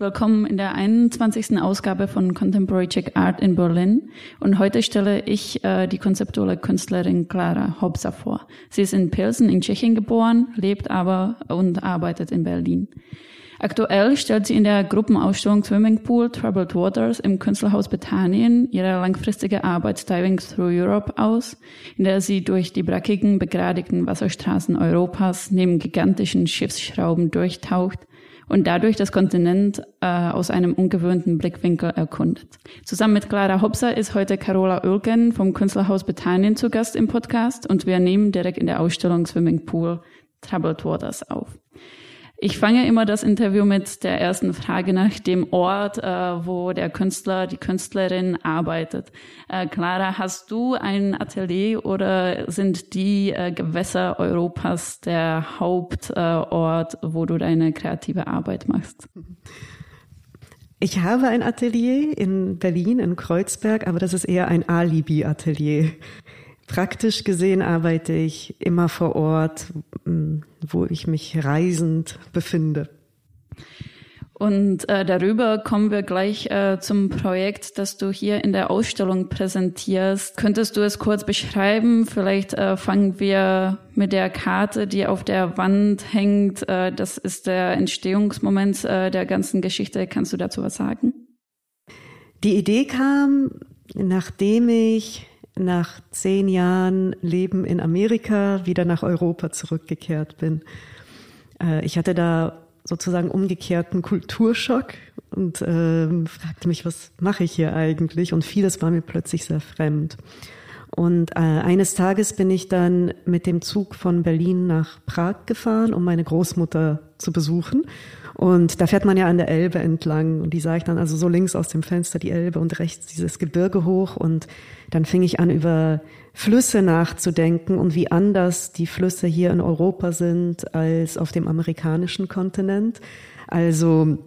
Willkommen in der 21. Ausgabe von Contemporary Czech Art in Berlin. Und heute stelle ich äh, die konzeptuelle Künstlerin Klara Hobsa vor. Sie ist in Pilsen in Tschechien geboren, lebt aber und arbeitet in Berlin. Aktuell stellt sie in der Gruppenausstellung Swimming Pool Troubled Waters im Künstlerhaus Bethanien ihre langfristige Arbeit Diving Through Europe aus, in der sie durch die brackigen, begradigten Wasserstraßen Europas neben gigantischen Schiffsschrauben durchtaucht und dadurch das Kontinent äh, aus einem ungewöhnten Blickwinkel erkundet. Zusammen mit Clara Hopser ist heute Carola Oelken vom Künstlerhaus Bethanien zu Gast im Podcast und wir nehmen direkt in der Ausstellung Swimming Pool Troubled Waters auf. Ich fange immer das Interview mit der ersten Frage nach dem Ort, äh, wo der Künstler, die Künstlerin arbeitet. Äh, Clara, hast du ein Atelier oder sind die äh, Gewässer Europas der Hauptort, äh, wo du deine kreative Arbeit machst? Ich habe ein Atelier in Berlin, in Kreuzberg, aber das ist eher ein Alibi-Atelier. Praktisch gesehen arbeite ich immer vor Ort, wo ich mich reisend befinde. Und äh, darüber kommen wir gleich äh, zum Projekt, das du hier in der Ausstellung präsentierst. Könntest du es kurz beschreiben? Vielleicht äh, fangen wir mit der Karte, die auf der Wand hängt. Äh, das ist der Entstehungsmoment äh, der ganzen Geschichte. Kannst du dazu was sagen? Die Idee kam, nachdem ich nach zehn Jahren Leben in Amerika wieder nach Europa zurückgekehrt bin. Äh, ich hatte da sozusagen umgekehrten Kulturschock und äh, fragte mich, was mache ich hier eigentlich? Und vieles war mir plötzlich sehr fremd. Und äh, eines Tages bin ich dann mit dem Zug von Berlin nach Prag gefahren, um meine Großmutter zu besuchen. Und da fährt man ja an der Elbe entlang und die sah ich dann also so links aus dem Fenster die Elbe und rechts dieses Gebirge hoch und dann fing ich an über Flüsse nachzudenken und wie anders die Flüsse hier in Europa sind als auf dem amerikanischen Kontinent. Also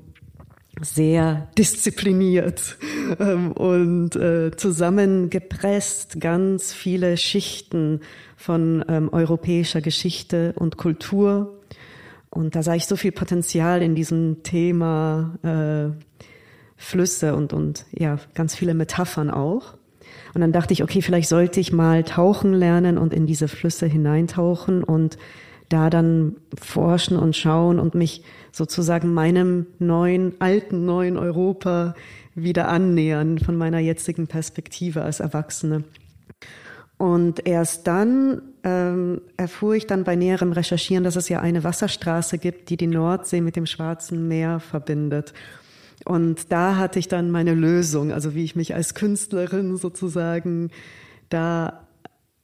sehr diszipliniert ähm, und äh, zusammengepresst ganz viele Schichten von ähm, europäischer Geschichte und Kultur und da sah ich so viel Potenzial in diesem Thema äh, Flüsse und, und ja, ganz viele Metaphern auch. Und dann dachte ich, okay, vielleicht sollte ich mal tauchen lernen und in diese Flüsse hineintauchen und da dann forschen und schauen und mich sozusagen meinem neuen, alten, neuen Europa wieder annähern von meiner jetzigen Perspektive als Erwachsene. Und erst dann ähm, erfuhr ich dann bei näherem Recherchieren, dass es ja eine Wasserstraße gibt, die die Nordsee mit dem Schwarzen Meer verbindet. Und da hatte ich dann meine Lösung, also wie ich mich als Künstlerin sozusagen da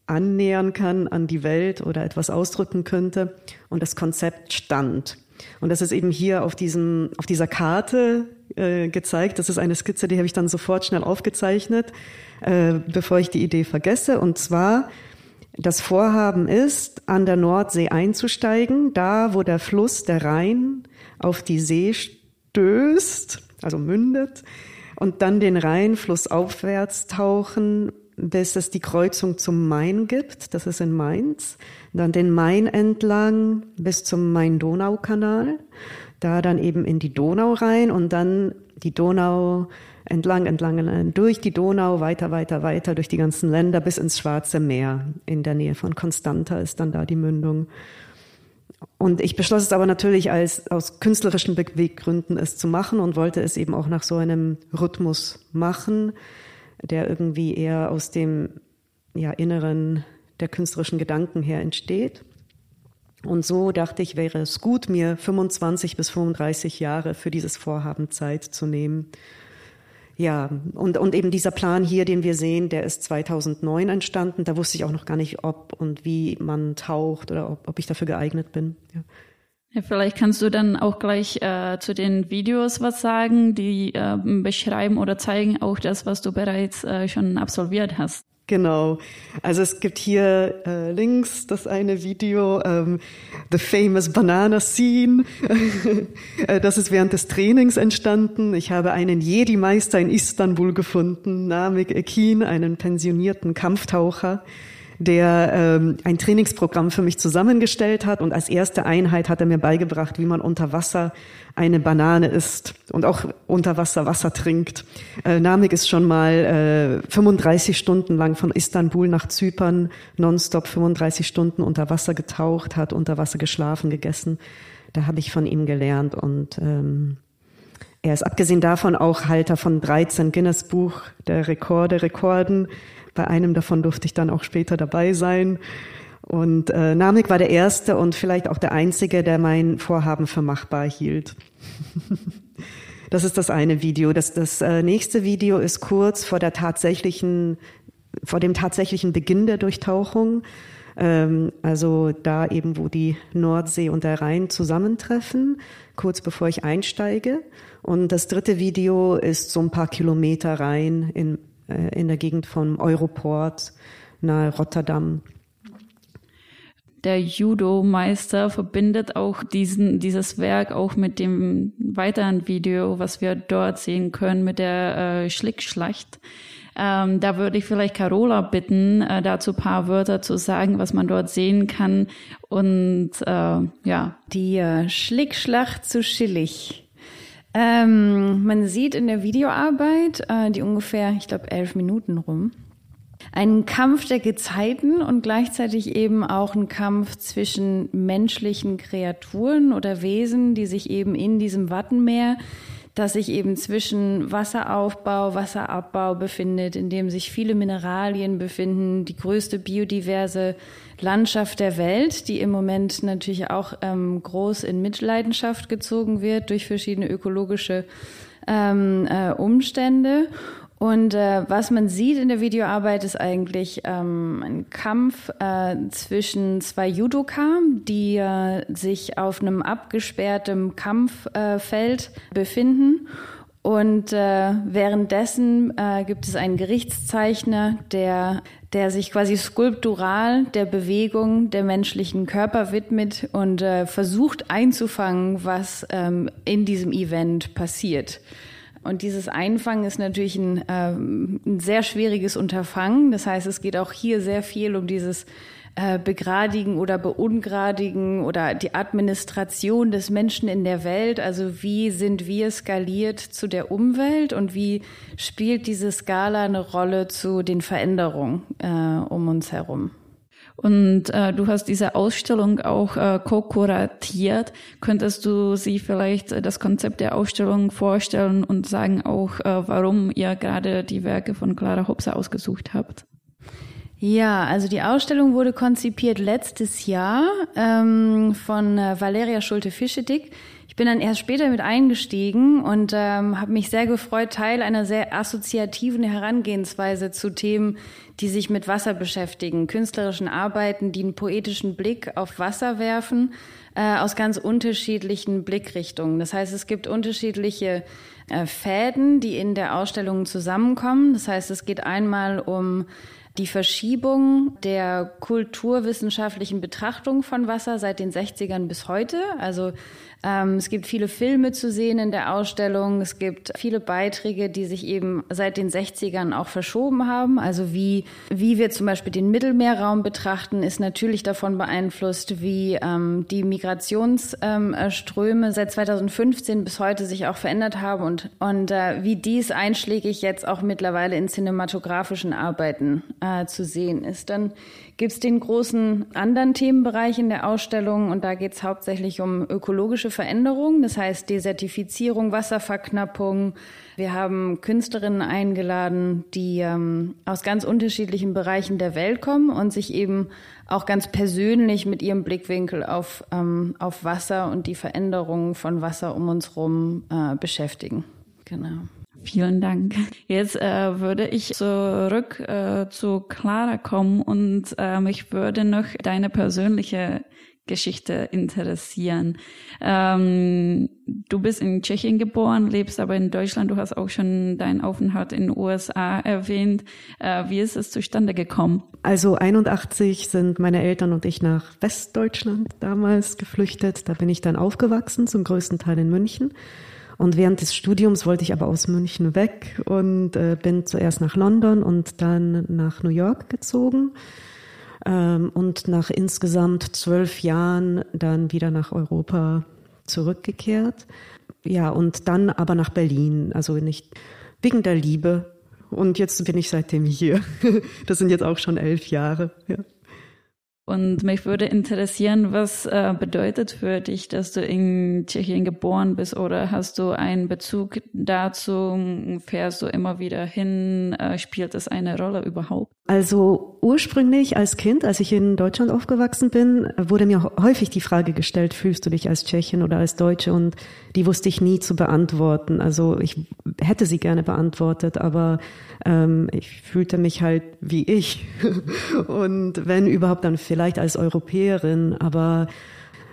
annähern kann an die Welt oder etwas ausdrücken könnte. Und das Konzept stand. Und das ist eben hier auf diesem, auf dieser Karte äh, gezeigt. Das ist eine Skizze, die habe ich dann sofort schnell aufgezeichnet, äh, bevor ich die Idee vergesse. Und zwar, das Vorhaben ist, an der Nordsee einzusteigen, da wo der Fluss, der Rhein, auf die See stößt, also mündet, und dann den Rhein flussaufwärts tauchen, bis es die Kreuzung zum Main gibt, das ist in Mainz, dann den Main entlang bis zum Main-Donau-Kanal, da dann eben in die Donau rein und dann die Donau entlang, entlang, entlang, durch die Donau, weiter, weiter, weiter, durch die ganzen Länder bis ins Schwarze Meer. In der Nähe von Constanta ist dann da die Mündung. Und ich beschloss es aber natürlich als aus künstlerischen Beweggründen es zu machen und wollte es eben auch nach so einem Rhythmus machen, der irgendwie eher aus dem ja, Inneren der künstlerischen Gedanken her entsteht. Und so dachte ich, wäre es gut, mir 25 bis 35 Jahre für dieses Vorhaben Zeit zu nehmen. Ja, und, und eben dieser Plan hier, den wir sehen, der ist 2009 entstanden. Da wusste ich auch noch gar nicht, ob und wie man taucht oder ob, ob ich dafür geeignet bin. Ja. Ja, vielleicht kannst du dann auch gleich äh, zu den Videos was sagen, die äh, beschreiben oder zeigen auch das, was du bereits äh, schon absolviert hast. Genau. Also es gibt hier äh, links das eine Video, ähm, The Famous Banana Scene. Äh, das ist während des Trainings entstanden. Ich habe einen Jedi-Meister in Istanbul gefunden, Namik Ekin, einen pensionierten Kampftaucher, der ähm, ein Trainingsprogramm für mich zusammengestellt hat. Und als erste Einheit hat er mir beigebracht, wie man unter Wasser eine Banane isst und auch unter Wasser Wasser trinkt. Äh, Namik ist schon mal äh, 35 Stunden lang von Istanbul nach Zypern nonstop 35 Stunden unter Wasser getaucht, hat unter Wasser geschlafen, gegessen. Da habe ich von ihm gelernt und ähm, er ist abgesehen davon auch Halter von 13 Guinness Buch der Rekorde, Rekorden. Bei einem davon durfte ich dann auch später dabei sein. Und äh, Namik war der erste und vielleicht auch der einzige, der mein Vorhaben für machbar hielt. das ist das eine Video. Das, das äh, nächste Video ist kurz vor der tatsächlichen, vor dem tatsächlichen Beginn der Durchtauchung. Ähm, also da eben, wo die Nordsee und der Rhein zusammentreffen, kurz bevor ich einsteige. Und das dritte Video ist so ein paar Kilometer rein in, äh, in der Gegend vom Europort nahe Rotterdam. Der Judo-Meister verbindet auch diesen, dieses Werk auch mit dem weiteren Video, was wir dort sehen können, mit der äh, Schlickschlacht. Ähm, da würde ich vielleicht Carola bitten, äh, dazu paar Wörter zu sagen, was man dort sehen kann. Und äh, ja. Die äh, Schlickschlacht zu Schillig ähm, man sieht in der Videoarbeit, äh, die ungefähr, ich glaube, elf Minuten rum, einen Kampf der Gezeiten und gleichzeitig eben auch einen Kampf zwischen menschlichen Kreaturen oder Wesen, die sich eben in diesem Wattenmeer das sich eben zwischen Wasseraufbau, Wasserabbau befindet, in dem sich viele Mineralien befinden, die größte biodiverse Landschaft der Welt, die im Moment natürlich auch ähm, groß in Mitleidenschaft gezogen wird durch verschiedene ökologische ähm, äh, Umstände. Und äh, was man sieht in der Videoarbeit ist eigentlich ähm, ein Kampf äh, zwischen zwei Judoka, die äh, sich auf einem abgesperrtem Kampffeld äh, befinden. Und äh, währenddessen äh, gibt es einen Gerichtszeichner, der, der sich quasi skulptural der Bewegung der menschlichen Körper widmet und äh, versucht einzufangen, was ähm, in diesem Event passiert. Und dieses Einfangen ist natürlich ein, äh, ein sehr schwieriges Unterfangen. Das heißt, es geht auch hier sehr viel um dieses äh, Begradigen oder Beungradigen oder die Administration des Menschen in der Welt. Also wie sind wir skaliert zu der Umwelt und wie spielt diese Skala eine Rolle zu den Veränderungen äh, um uns herum? Und äh, du hast diese Ausstellung auch äh, co-kuratiert. Könntest du sie vielleicht äh, das Konzept der Ausstellung vorstellen und sagen auch, äh, warum ihr gerade die Werke von Clara Hopser ausgesucht habt? Ja, also die Ausstellung wurde konzipiert letztes Jahr ähm, von äh, Valeria Schulte-Fischedick bin dann erst später mit eingestiegen und ähm, habe mich sehr gefreut, Teil einer sehr assoziativen Herangehensweise zu Themen, die sich mit Wasser beschäftigen, künstlerischen Arbeiten, die einen poetischen Blick auf Wasser werfen, äh, aus ganz unterschiedlichen Blickrichtungen. Das heißt, es gibt unterschiedliche äh, Fäden, die in der Ausstellung zusammenkommen. Das heißt, es geht einmal um die Verschiebung der kulturwissenschaftlichen Betrachtung von Wasser seit den 60ern bis heute. Also es gibt viele Filme zu sehen in der Ausstellung. Es gibt viele Beiträge, die sich eben seit den 60ern auch verschoben haben. Also wie, wie wir zum Beispiel den Mittelmeerraum betrachten, ist natürlich davon beeinflusst, wie ähm, die Migrationsströme ähm, seit 2015 bis heute sich auch verändert haben und, und äh, wie dies einschlägig jetzt auch mittlerweile in cinematografischen Arbeiten äh, zu sehen ist. Dann gibt es den großen anderen Themenbereich in der Ausstellung und da geht es hauptsächlich um ökologische Veränderungen, das heißt Desertifizierung, Wasserverknappung. Wir haben Künstlerinnen eingeladen, die ähm, aus ganz unterschiedlichen Bereichen der Welt kommen und sich eben auch ganz persönlich mit ihrem Blickwinkel auf, ähm, auf Wasser und die Veränderungen von Wasser um uns herum äh, beschäftigen. Genau. Vielen Dank. Jetzt äh, würde ich zurück äh, zu Clara kommen und äh, mich würde noch deine persönliche Geschichte interessieren. Ähm, du bist in Tschechien geboren, lebst aber in Deutschland. Du hast auch schon deinen Aufenthalt in den USA erwähnt. Äh, wie ist es zustande gekommen? Also 81 sind meine Eltern und ich nach Westdeutschland damals geflüchtet. Da bin ich dann aufgewachsen, zum größten Teil in München. Und während des Studiums wollte ich aber aus München weg und äh, bin zuerst nach London und dann nach New York gezogen. Ähm, und nach insgesamt zwölf Jahren dann wieder nach Europa zurückgekehrt. Ja, und dann aber nach Berlin, also nicht wegen der Liebe. Und jetzt bin ich seitdem hier. Das sind jetzt auch schon elf Jahre. Ja. Und mich würde interessieren, was äh, bedeutet für dich, dass du in Tschechien geboren bist oder hast du einen Bezug dazu? Fährst du immer wieder hin? Äh, spielt es eine Rolle überhaupt? Also ursprünglich als Kind, als ich in Deutschland aufgewachsen bin, wurde mir häufig die Frage gestellt, fühlst du dich als Tschechin oder als Deutsche? Und die wusste ich nie zu beantworten. Also ich hätte sie gerne beantwortet, aber ähm, ich fühlte mich halt wie ich. Und wenn überhaupt, dann vielleicht als Europäerin, aber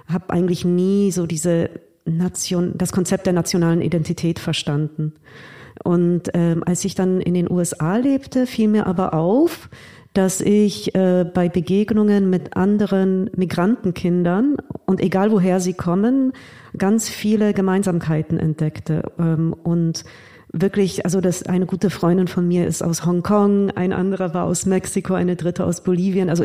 habe eigentlich nie so diese Nation, das Konzept der nationalen Identität verstanden. Und ähm, als ich dann in den USA lebte, fiel mir aber auf, dass ich äh, bei Begegnungen mit anderen Migrantenkindern und egal woher sie kommen, ganz viele Gemeinsamkeiten entdeckte. Ähm, und wirklich, also das eine gute Freundin von mir ist aus Hongkong, ein anderer war aus Mexiko, eine dritte aus Bolivien, also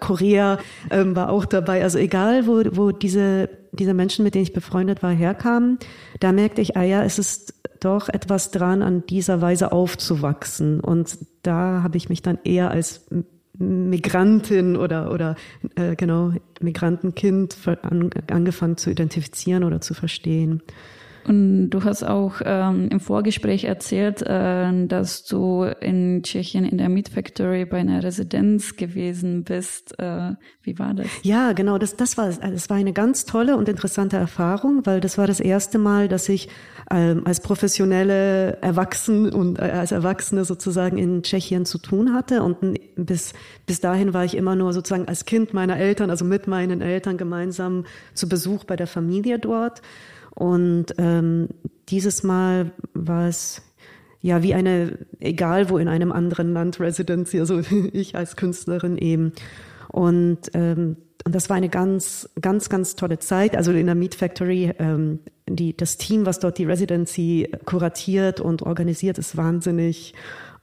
Korea ähm, war auch dabei. Also egal, wo, wo diese, diese Menschen, mit denen ich befreundet war, herkamen, da merkte ich, ah ja, es ist doch etwas dran, an dieser Weise aufzuwachsen. Und da habe ich mich dann eher als Migrantin oder oder äh, genau Migrantenkind an, angefangen zu identifizieren oder zu verstehen. Und du hast auch ähm, im Vorgespräch erzählt, äh, dass du in Tschechien in der Meat Factory bei einer Residenz gewesen bist. Äh, wie war das? Ja, genau. Das, das war, das war eine ganz tolle und interessante Erfahrung, weil das war das erste Mal, dass ich ähm, als professionelle Erwachsene und äh, als Erwachsene sozusagen in Tschechien zu tun hatte. Und bis, bis dahin war ich immer nur sozusagen als Kind meiner Eltern, also mit meinen Eltern gemeinsam zu Besuch bei der Familie dort. Und ähm, dieses Mal war es ja wie eine, egal wo in einem anderen Land Residency, also ich als Künstlerin eben. Und, ähm, und das war eine ganz, ganz, ganz tolle Zeit. Also in der Meat Factory, ähm, die, das Team, was dort die Residency kuratiert und organisiert, ist wahnsinnig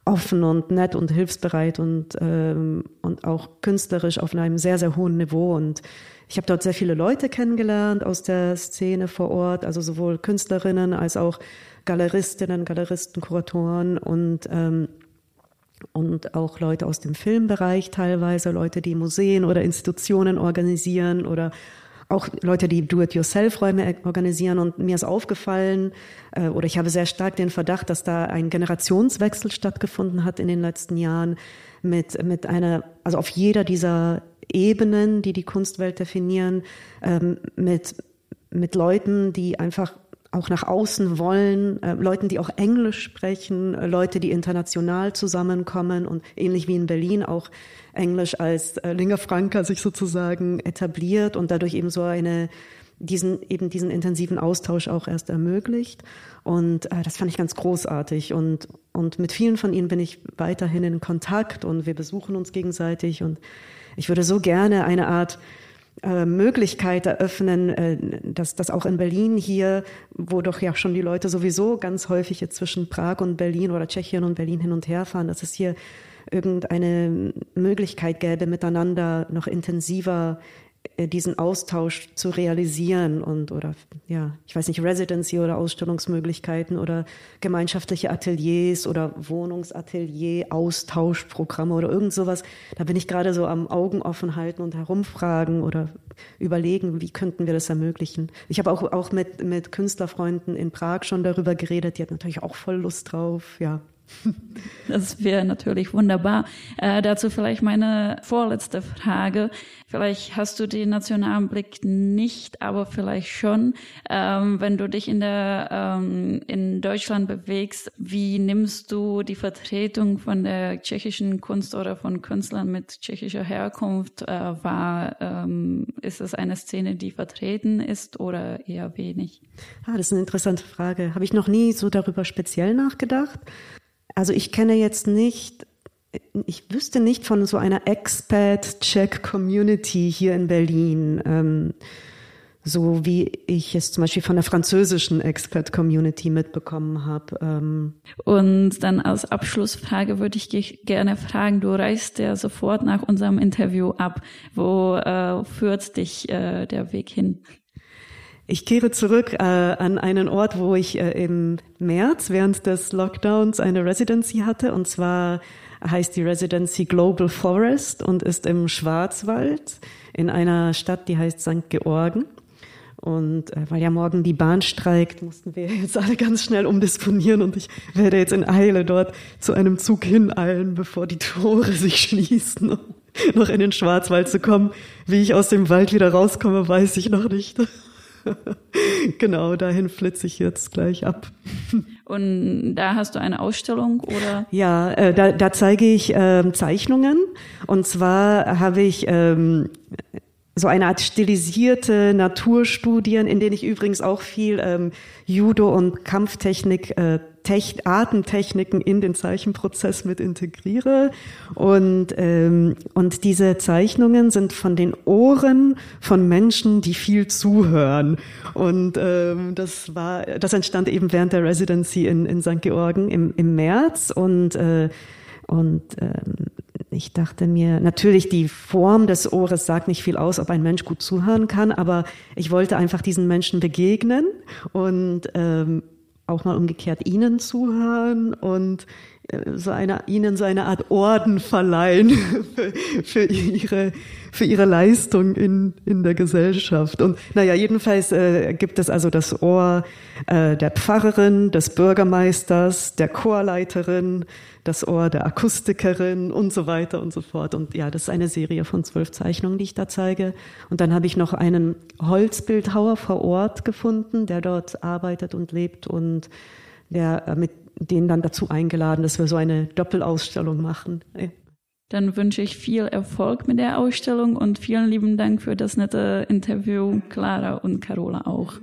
offen und nett und hilfsbereit und, ähm, und auch künstlerisch auf einem sehr, sehr hohen Niveau. Und ich habe dort sehr viele Leute kennengelernt aus der Szene vor Ort, also sowohl Künstlerinnen als auch Galeristinnen, Galeristen, Kuratoren und ähm, und auch Leute aus dem Filmbereich teilweise, Leute, die Museen oder Institutionen organisieren oder auch Leute, die Do-it-yourself-Räume organisieren. Und mir ist aufgefallen, äh, oder ich habe sehr stark den Verdacht, dass da ein Generationswechsel stattgefunden hat in den letzten Jahren mit, mit einer, also auf jeder dieser Ebenen, die die Kunstwelt definieren, ähm, mit, mit Leuten, die einfach auch nach außen wollen, äh, Leuten, die auch Englisch sprechen, äh, Leute, die international zusammenkommen und ähnlich wie in Berlin auch Englisch als äh, Lingua Franca sich sozusagen etabliert und dadurch eben so eine diesen eben diesen intensiven Austausch auch erst ermöglicht. Und äh, das fand ich ganz großartig. Und und mit vielen von ihnen bin ich weiterhin in Kontakt und wir besuchen uns gegenseitig. Und ich würde so gerne eine Art Möglichkeit eröffnen, äh, dass das auch in Berlin hier, wo doch ja schon die Leute sowieso ganz häufig jetzt zwischen Prag und Berlin oder Tschechien und Berlin hin und her fahren, dass es hier irgendeine Möglichkeit gäbe, miteinander noch intensiver äh, diesen Austausch zu realisieren und oder ja, ich weiß nicht, Residency oder Ausstellungsmöglichkeiten oder gemeinschaftliche Ateliers oder Wohnungsatelier, Austauschprogramme oder irgend sowas. Da bin ich gerade so am Augen offen halten und herumfragen oder überlegen, wie könnten wir das ermöglichen. Ich habe auch, auch mit, mit Künstlerfreunden in Prag schon darüber geredet, die hat natürlich auch voll Lust drauf, ja. Das wäre natürlich wunderbar. Äh, dazu vielleicht meine vorletzte Frage. Vielleicht hast du den nationalen Blick nicht, aber vielleicht schon. Ähm, wenn du dich in der ähm, in Deutschland bewegst, wie nimmst du die Vertretung von der tschechischen Kunst oder von Künstlern mit tschechischer Herkunft äh, wahr? Ähm, ist es eine Szene, die vertreten ist oder eher wenig? Ah, das ist eine interessante Frage. Habe ich noch nie so darüber speziell nachgedacht. Also ich kenne jetzt nicht, ich wüsste nicht von so einer Expat-Check-Community hier in Berlin. Ähm, so wie ich es zum Beispiel von der französischen Expat-Community mitbekommen habe. Ähm. Und dann als Abschlussfrage würde ich gerne fragen, du reist ja sofort nach unserem Interview ab. Wo äh, führt dich äh, der Weg hin? Ich kehre zurück äh, an einen Ort, wo ich äh, im März während des Lockdowns eine Residency hatte. Und zwar heißt die Residency Global Forest und ist im Schwarzwald in einer Stadt, die heißt St. Georgen. Und äh, weil ja morgen die Bahn streikt, mussten wir jetzt alle ganz schnell umdisponieren und ich werde jetzt in Eile dort zu einem Zug hineilen, bevor die Tore sich schließen, um noch in den Schwarzwald zu kommen. Wie ich aus dem Wald wieder rauskomme, weiß ich noch nicht. genau, dahin flitze ich jetzt gleich ab. Und da hast du eine Ausstellung oder? Ja, äh, da, da zeige ich äh, Zeichnungen. Und zwar habe ich ähm, so eine Art stilisierte Naturstudien, in denen ich übrigens auch viel ähm, Judo und Kampftechnik, äh, Tech, Artentechniken in den Zeichenprozess mit integriere. Und, ähm, und diese Zeichnungen sind von den Ohren von Menschen, die viel zuhören. Und ähm, das war, das entstand eben während der Residency in, in St. Georgen im, im März und äh, und ähm, ich dachte mir, natürlich die Form des Ohres sagt nicht viel aus, ob ein Mensch gut zuhören kann, aber ich wollte einfach diesen Menschen begegnen und ähm, auch mal umgekehrt ihnen zuhören und äh, so eine, ihnen so eine Art Orden verleihen für, für, ihre, für ihre Leistung in, in der Gesellschaft. Und naja, jedenfalls äh, gibt es also das Ohr äh, der Pfarrerin, des Bürgermeisters, der Chorleiterin, das Ohr der Akustikerin und so weiter und so fort. Und ja, das ist eine Serie von zwölf Zeichnungen, die ich da zeige. Und dann habe ich noch einen Holzbildhauer vor Ort gefunden, der dort arbeitet und lebt und der äh, mit denen dann dazu eingeladen, dass wir so eine Doppelausstellung machen. Dann wünsche ich viel Erfolg mit der Ausstellung und vielen lieben Dank für das nette Interview, Clara und Carola auch.